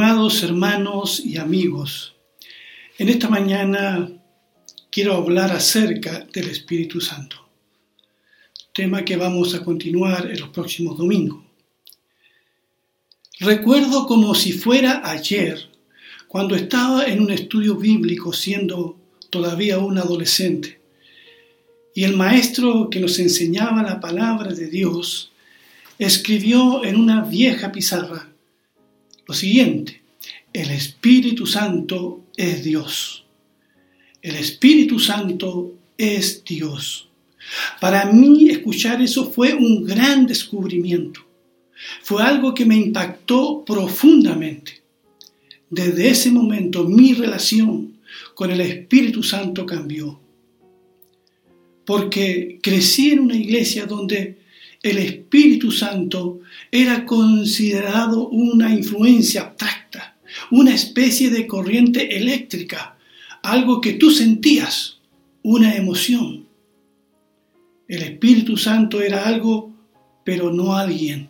Estimados hermanos y amigos, en esta mañana quiero hablar acerca del Espíritu Santo, tema que vamos a continuar en los próximos domingos. Recuerdo como si fuera ayer, cuando estaba en un estudio bíblico siendo todavía un adolescente, y el maestro que nos enseñaba la palabra de Dios escribió en una vieja pizarra lo siguiente, el Espíritu Santo es Dios. El Espíritu Santo es Dios. Para mí escuchar eso fue un gran descubrimiento. Fue algo que me impactó profundamente. Desde ese momento mi relación con el Espíritu Santo cambió. Porque crecí en una iglesia donde el Espíritu Santo era considerado una influencia abstracta, una especie de corriente eléctrica, algo que tú sentías, una emoción. El Espíritu Santo era algo, pero no alguien.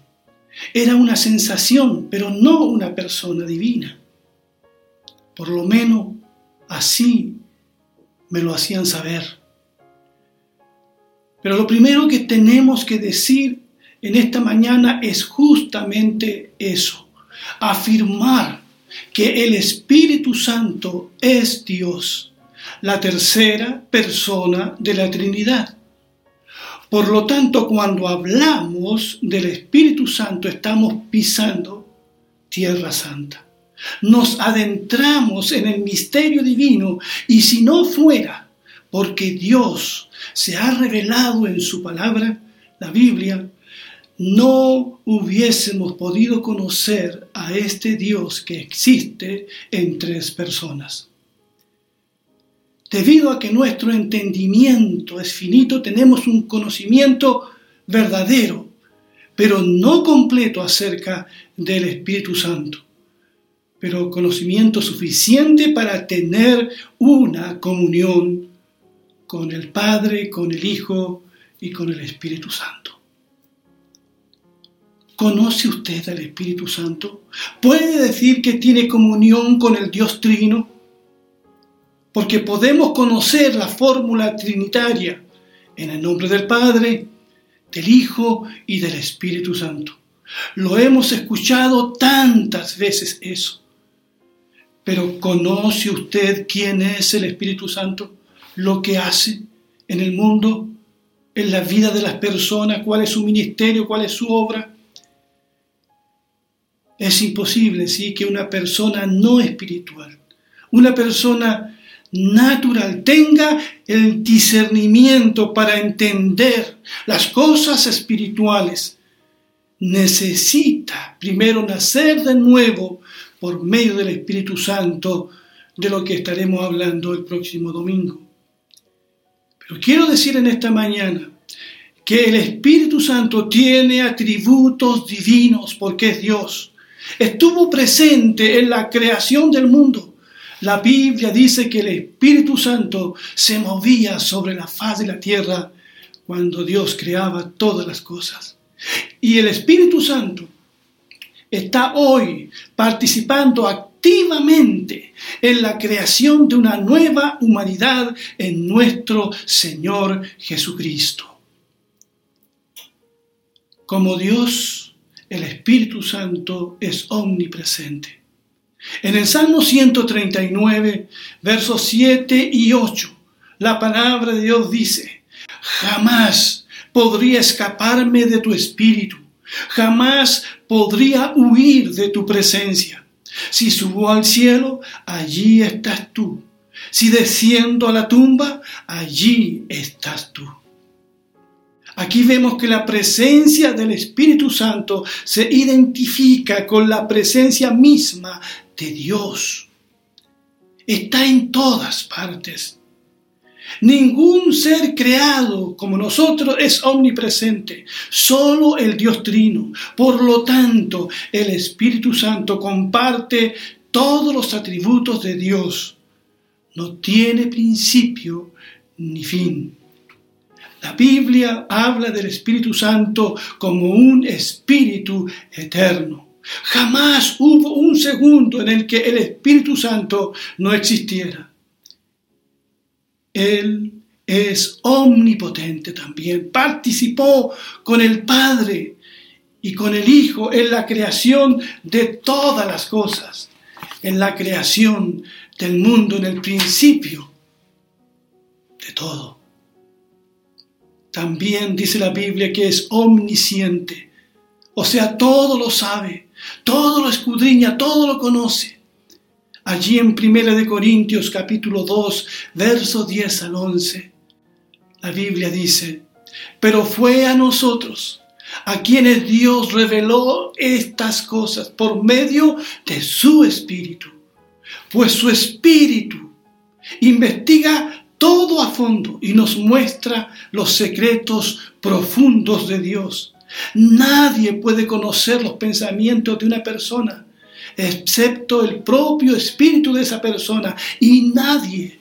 Era una sensación, pero no una persona divina. Por lo menos así me lo hacían saber. Pero lo primero que tenemos que decir en esta mañana es justamente eso, afirmar que el Espíritu Santo es Dios, la tercera persona de la Trinidad. Por lo tanto, cuando hablamos del Espíritu Santo estamos pisando tierra santa. Nos adentramos en el misterio divino y si no fuera porque Dios se ha revelado en su palabra, la Biblia, no hubiésemos podido conocer a este Dios que existe en tres personas. Debido a que nuestro entendimiento es finito, tenemos un conocimiento verdadero, pero no completo acerca del Espíritu Santo, pero conocimiento suficiente para tener una comunión con el Padre, con el Hijo y con el Espíritu Santo. ¿Conoce usted al Espíritu Santo? ¿Puede decir que tiene comunión con el Dios Trino? Porque podemos conocer la fórmula trinitaria en el nombre del Padre, del Hijo y del Espíritu Santo. Lo hemos escuchado tantas veces eso. Pero ¿conoce usted quién es el Espíritu Santo? Lo que hace en el mundo, en la vida de las personas, cuál es su ministerio, cuál es su obra. Es imposible, sí, que una persona no espiritual, una persona natural tenga el discernimiento para entender las cosas espirituales. Necesita primero nacer de nuevo por medio del Espíritu Santo, de lo que estaremos hablando el próximo domingo quiero decir en esta mañana que el Espíritu Santo tiene atributos divinos porque es Dios. Estuvo presente en la creación del mundo. La Biblia dice que el Espíritu Santo se movía sobre la faz de la tierra cuando Dios creaba todas las cosas. Y el Espíritu Santo está hoy participando activamente en la creación de una nueva humanidad en nuestro Señor Jesucristo. Como Dios, el Espíritu Santo es omnipresente. En el Salmo 139, versos 7 y 8, la palabra de Dios dice, jamás podría escaparme de tu espíritu, jamás podría huir de tu presencia. Si subo al cielo, allí estás tú. Si desciendo a la tumba, allí estás tú. Aquí vemos que la presencia del Espíritu Santo se identifica con la presencia misma de Dios. Está en todas partes. Ningún ser creado como nosotros es omnipresente, solo el Dios Trino. Por lo tanto, el Espíritu Santo comparte todos los atributos de Dios. No tiene principio ni fin. La Biblia habla del Espíritu Santo como un espíritu eterno. Jamás hubo un segundo en el que el Espíritu Santo no existiera. Él es omnipotente también. Participó con el Padre y con el Hijo en la creación de todas las cosas, en la creación del mundo, en el principio de todo. También dice la Biblia que es omnisciente, o sea, todo lo sabe, todo lo escudriña, todo lo conoce. Allí en 1 de Corintios capítulo 2, verso 10 al 11, la Biblia dice, pero fue a nosotros a quienes Dios reveló estas cosas por medio de su Espíritu, pues su Espíritu investiga todo a fondo y nos muestra los secretos profundos de Dios. Nadie puede conocer los pensamientos de una persona excepto el propio espíritu de esa persona y nadie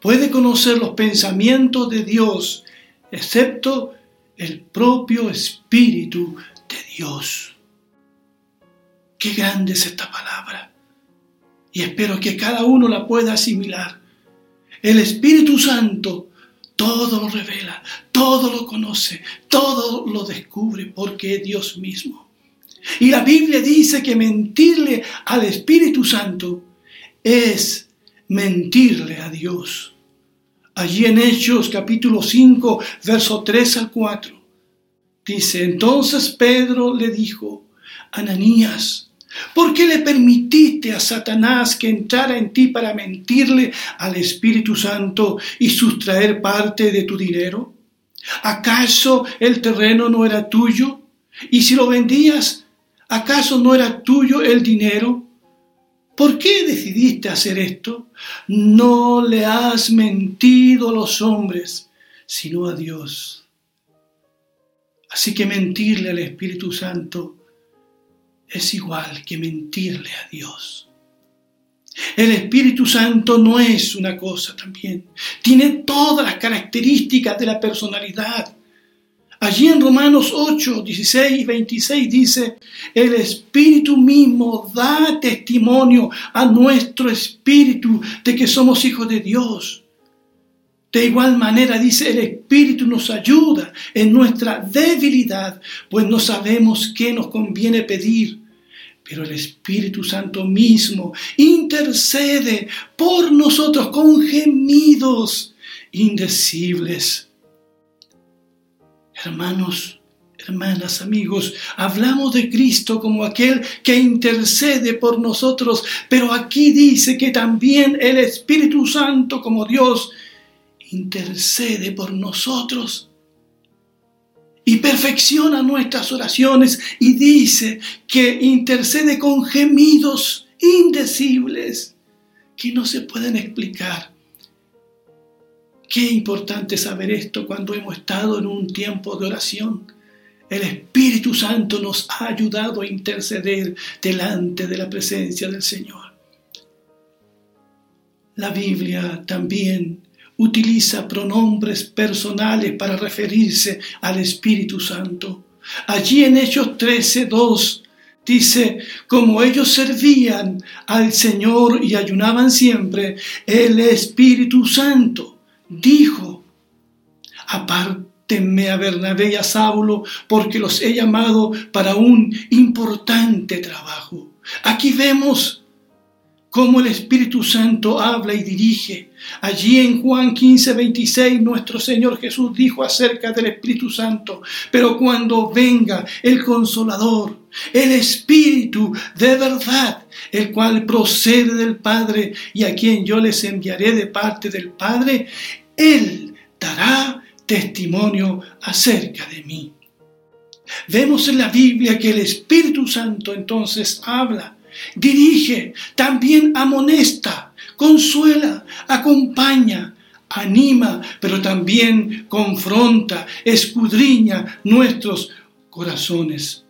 puede conocer los pensamientos de Dios excepto el propio espíritu de Dios. Qué grande es esta palabra y espero que cada uno la pueda asimilar. El Espíritu Santo todo lo revela, todo lo conoce, todo lo descubre porque es Dios mismo. Y la Biblia dice que mentirle al Espíritu Santo es mentirle a Dios. Allí en Hechos capítulo 5, verso 3 al 4, dice, entonces Pedro le dijo, Ananías, ¿Por qué le permitiste a Satanás que entrara en ti para mentirle al Espíritu Santo y sustraer parte de tu dinero? ¿Acaso el terreno no era tuyo? Y si lo vendías, ¿acaso no era tuyo el dinero? ¿Por qué decidiste hacer esto? No le has mentido a los hombres, sino a Dios. Así que mentirle al Espíritu Santo es igual que mentirle a Dios. El Espíritu Santo no es una cosa también. Tiene todas las características de la personalidad. Allí en Romanos 8, 16 y 26 dice, el Espíritu mismo da testimonio a nuestro Espíritu de que somos hijos de Dios. De igual manera dice, el Espíritu nos ayuda en nuestra debilidad, pues no sabemos qué nos conviene pedir. Pero el Espíritu Santo mismo intercede por nosotros con gemidos indecibles. Hermanos, hermanas, amigos, hablamos de Cristo como aquel que intercede por nosotros, pero aquí dice que también el Espíritu Santo como Dios intercede por nosotros y perfecciona nuestras oraciones y dice que intercede con gemidos indecibles que no se pueden explicar. Qué importante saber esto cuando hemos estado en un tiempo de oración. El Espíritu Santo nos ha ayudado a interceder delante de la presencia del Señor. La Biblia también utiliza pronombres personales para referirse al Espíritu Santo. Allí en Hechos 13:2 dice, como ellos servían al Señor y ayunaban siempre, el Espíritu Santo dijo, apártenme a Bernabé y a Saulo, porque los he llamado para un importante trabajo. Aquí vemos cómo el Espíritu Santo habla y dirige. Allí en Juan 15, 26, nuestro Señor Jesús dijo acerca del Espíritu Santo, pero cuando venga el consolador, el Espíritu de verdad, el cual procede del Padre y a quien yo les enviaré de parte del Padre, Él dará testimonio acerca de mí. Vemos en la Biblia que el Espíritu Santo entonces habla dirige, también amonesta, consuela, acompaña, anima, pero también confronta, escudriña nuestros corazones.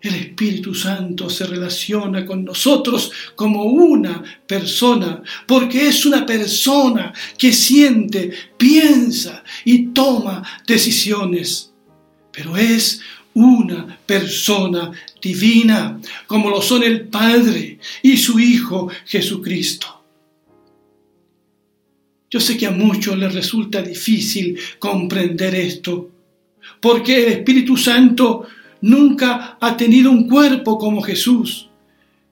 El Espíritu Santo se relaciona con nosotros como una persona, porque es una persona que siente, piensa y toma decisiones, pero es una persona divina, como lo son el Padre y su Hijo Jesucristo. Yo sé que a muchos les resulta difícil comprender esto, porque el Espíritu Santo nunca ha tenido un cuerpo como Jesús,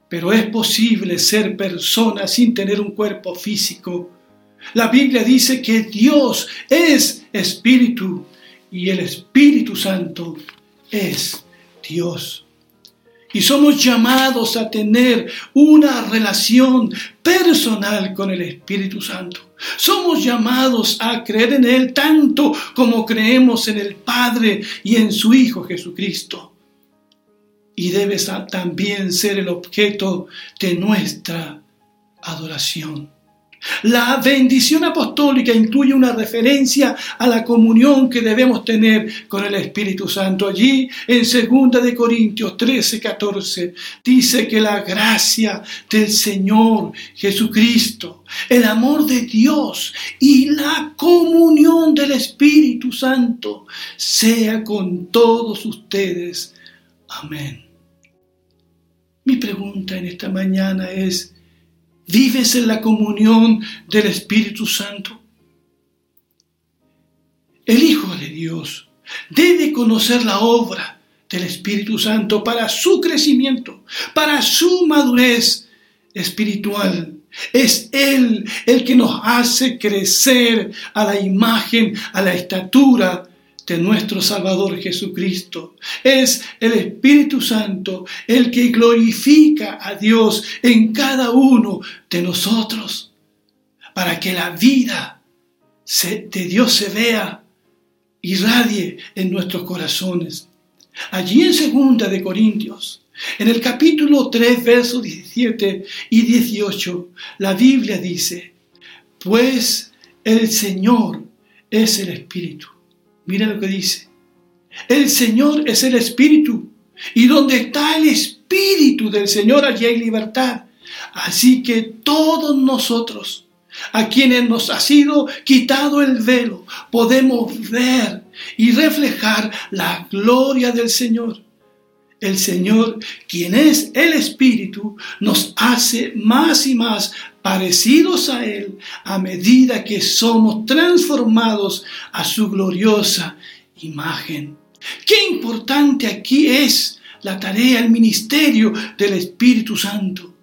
pero es posible ser persona sin tener un cuerpo físico. La Biblia dice que Dios es Espíritu y el Espíritu Santo es Dios. Y somos llamados a tener una relación personal con el Espíritu Santo. Somos llamados a creer en Él tanto como creemos en el Padre y en su Hijo Jesucristo. Y debe también ser el objeto de nuestra adoración. La bendición apostólica incluye una referencia a la comunión que debemos tener con el Espíritu Santo. Allí en 2 de Corintios 13, 14 dice que la gracia del Señor Jesucristo, el amor de Dios y la comunión del Espíritu Santo sea con todos ustedes. Amén. Mi pregunta en esta mañana es, ¿Vives en la comunión del Espíritu Santo? El Hijo de Dios debe conocer la obra del Espíritu Santo para su crecimiento, para su madurez espiritual. Es Él el que nos hace crecer a la imagen, a la estatura de nuestro Salvador Jesucristo. Es el Espíritu Santo el que glorifica a Dios en cada uno de nosotros, para que la vida de Dios se vea, irradie en nuestros corazones. Allí en segunda de Corintios, en el capítulo 3, versos 17 y 18, la Biblia dice, pues el Señor es el Espíritu Mira lo que dice. El Señor es el Espíritu. Y donde está el Espíritu del Señor, allí hay libertad. Así que todos nosotros, a quienes nos ha sido quitado el velo, podemos ver y reflejar la gloria del Señor. El Señor, quien es el Espíritu, nos hace más y más parecidos a Él a medida que somos transformados a su gloriosa imagen. Qué importante aquí es la tarea, el ministerio del Espíritu Santo.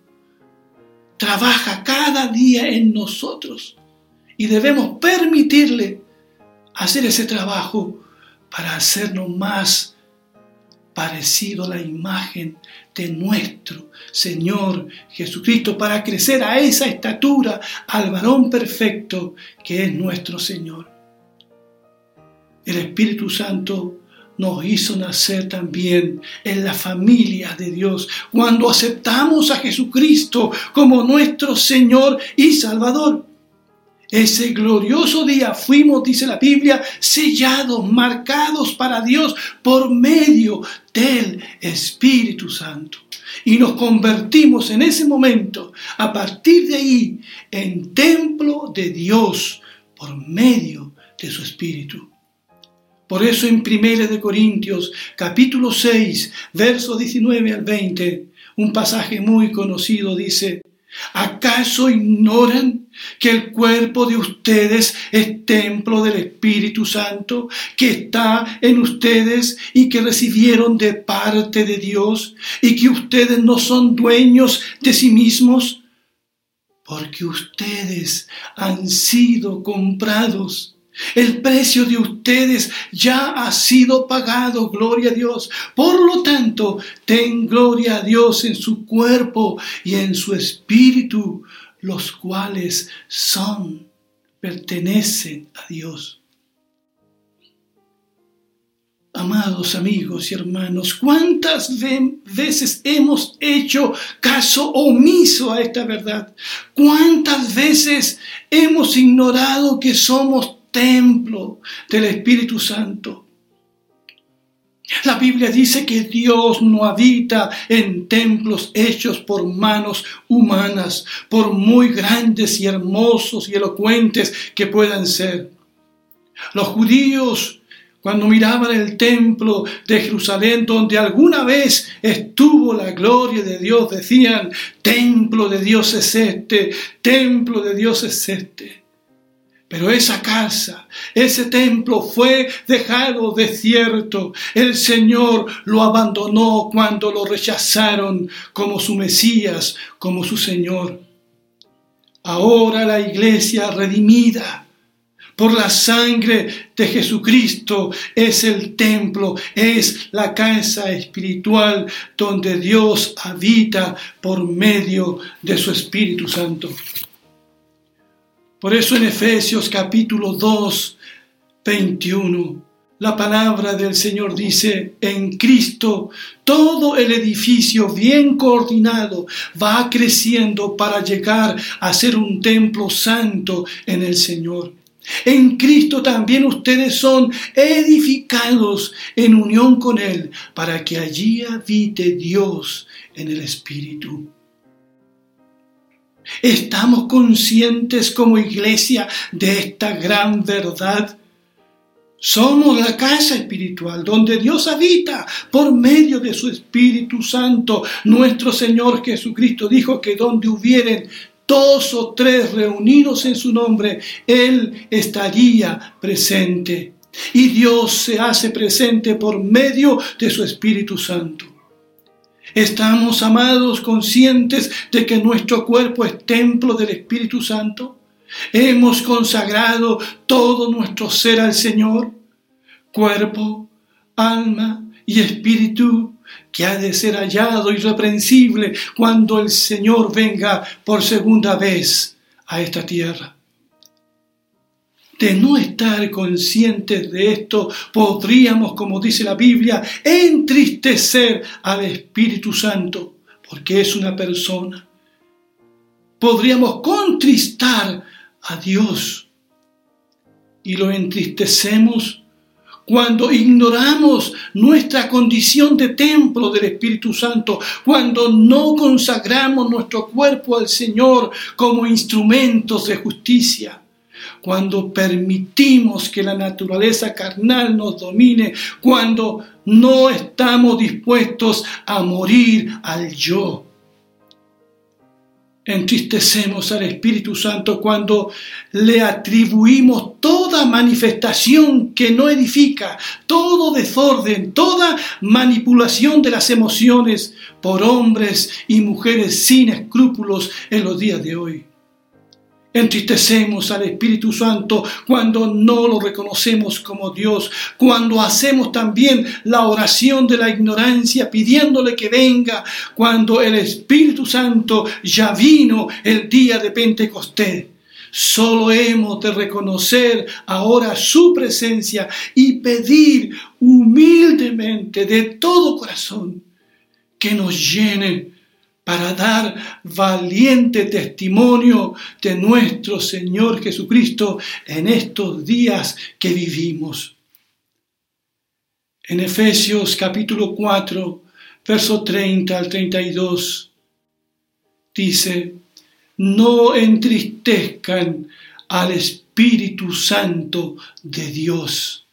Trabaja cada día en nosotros y debemos permitirle hacer ese trabajo para hacernos más parecido a la imagen de nuestro Señor Jesucristo, para crecer a esa estatura, al varón perfecto que es nuestro Señor. El Espíritu Santo nos hizo nacer también en la familia de Dios, cuando aceptamos a Jesucristo como nuestro Señor y Salvador. Ese glorioso día fuimos, dice la Biblia, sellados, marcados para Dios por medio del Espíritu Santo. Y nos convertimos en ese momento, a partir de ahí, en templo de Dios por medio de su Espíritu. Por eso en 1 de Corintios, capítulo 6, verso 19 al 20, un pasaje muy conocido dice, ¿Acaso ignoran que el cuerpo de ustedes es templo del Espíritu Santo que está en ustedes y que recibieron de parte de Dios y que ustedes no son dueños de sí mismos? Porque ustedes han sido comprados el precio de ustedes ya ha sido pagado, gloria a Dios. Por lo tanto, ten gloria a Dios en su cuerpo y en su espíritu, los cuales son, pertenecen a Dios. Amados amigos y hermanos, ¿cuántas veces hemos hecho caso omiso a esta verdad? ¿Cuántas veces hemos ignorado que somos templo del Espíritu Santo. La Biblia dice que Dios no habita en templos hechos por manos humanas, por muy grandes y hermosos y elocuentes que puedan ser. Los judíos cuando miraban el templo de Jerusalén, donde alguna vez estuvo la gloria de Dios, decían, templo de Dios es este, templo de Dios es este. Pero esa casa, ese templo fue dejado desierto. El Señor lo abandonó cuando lo rechazaron como su Mesías, como su Señor. Ahora la iglesia redimida por la sangre de Jesucristo es el templo, es la casa espiritual donde Dios habita por medio de su Espíritu Santo. Por eso en Efesios capítulo 2, 21, la palabra del Señor dice, en Cristo todo el edificio bien coordinado va creciendo para llegar a ser un templo santo en el Señor. En Cristo también ustedes son edificados en unión con Él para que allí habite Dios en el Espíritu. ¿Estamos conscientes como iglesia de esta gran verdad? Somos la casa espiritual donde Dios habita por medio de su Espíritu Santo. Nuestro Señor Jesucristo dijo que donde hubieren dos o tres reunidos en su nombre, Él estaría presente. Y Dios se hace presente por medio de su Espíritu Santo. ¿Estamos, amados, conscientes de que nuestro cuerpo es templo del Espíritu Santo? ¿Hemos consagrado todo nuestro ser al Señor? Cuerpo, alma y espíritu que ha de ser hallado irreprensible cuando el Señor venga por segunda vez a esta tierra. De no estar conscientes de esto, podríamos, como dice la Biblia, entristecer al Espíritu Santo, porque es una persona. Podríamos contristar a Dios y lo entristecemos cuando ignoramos nuestra condición de templo del Espíritu Santo, cuando no consagramos nuestro cuerpo al Señor como instrumentos de justicia, cuando permitimos que la naturaleza carnal nos domine, cuando no estamos dispuestos a morir al yo entristecemos al Espíritu Santo cuando le atribuimos toda manifestación que no edifica, todo desorden, toda manipulación de las emociones por hombres y mujeres sin escrúpulos en los días de hoy. Entristecemos al Espíritu Santo cuando no lo reconocemos como Dios, cuando hacemos también la oración de la ignorancia pidiéndole que venga, cuando el Espíritu Santo ya vino el día de Pentecostés. Solo hemos de reconocer ahora su presencia y pedir humildemente de todo corazón que nos llene para dar valiente testimonio de nuestro Señor Jesucristo en estos días que vivimos. En Efesios capítulo 4, verso 30 al 32, dice, no entristezcan al Espíritu Santo de Dios,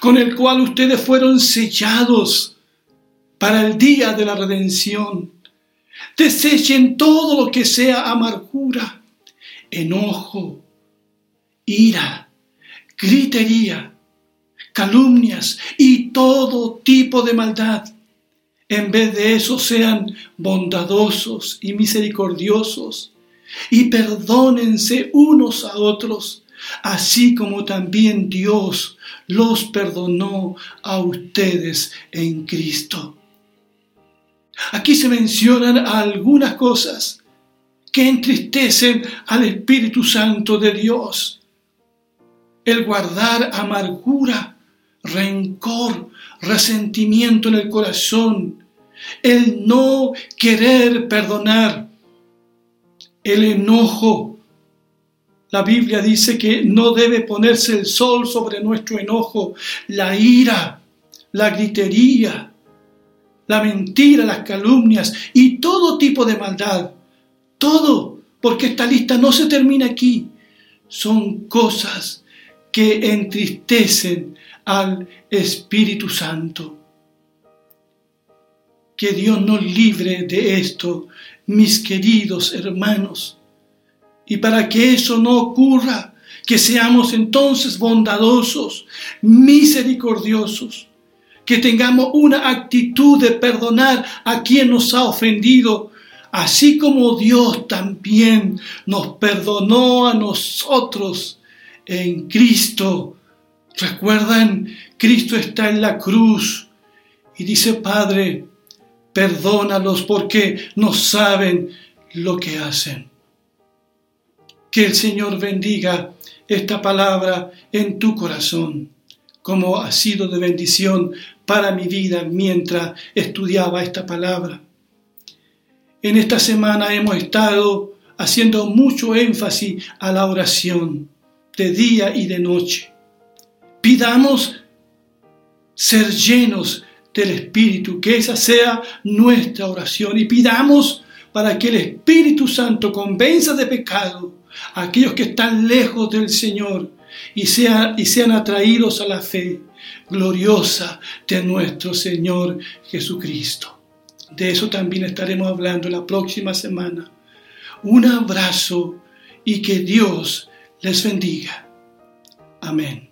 con el cual ustedes fueron sellados para el día de la redención Desechen todo lo que sea amargura, enojo, ira, gritería, calumnias y todo tipo de maldad. En vez de eso sean bondadosos y misericordiosos y perdónense unos a otros, así como también Dios los perdonó a ustedes en Cristo. Aquí se mencionan algunas cosas que entristecen al Espíritu Santo de Dios. El guardar amargura, rencor, resentimiento en el corazón, el no querer perdonar, el enojo. La Biblia dice que no debe ponerse el sol sobre nuestro enojo, la ira, la gritería, la mentira, las calumnias y todo tipo de maldad. Todo, porque esta lista no se termina aquí. Son cosas que entristecen al Espíritu Santo. Que Dios nos libre de esto, mis queridos hermanos. Y para que eso no ocurra, que seamos entonces bondadosos, misericordiosos, que tengamos una actitud de perdonar a quien nos ha ofendido, así como Dios también nos perdonó a nosotros en Cristo. ¿Recuerdan? Cristo está en la cruz y dice, Padre, perdónalos porque no saben lo que hacen. Que el Señor bendiga esta palabra en tu corazón, como ha sido de bendición para mi vida mientras estudiaba esta palabra. En esta semana hemos estado haciendo mucho énfasis a la oración de día y de noche. Pidamos ser llenos del Espíritu, que esa sea nuestra oración y pidamos para que el Espíritu Santo convenza de pecado a aquellos que están lejos del Señor y, sean, y sean atraídos a la fe gloriosa de nuestro Señor Jesucristo. De eso también estaremos hablando la próxima semana. Un abrazo y que Dios les bendiga. Amén.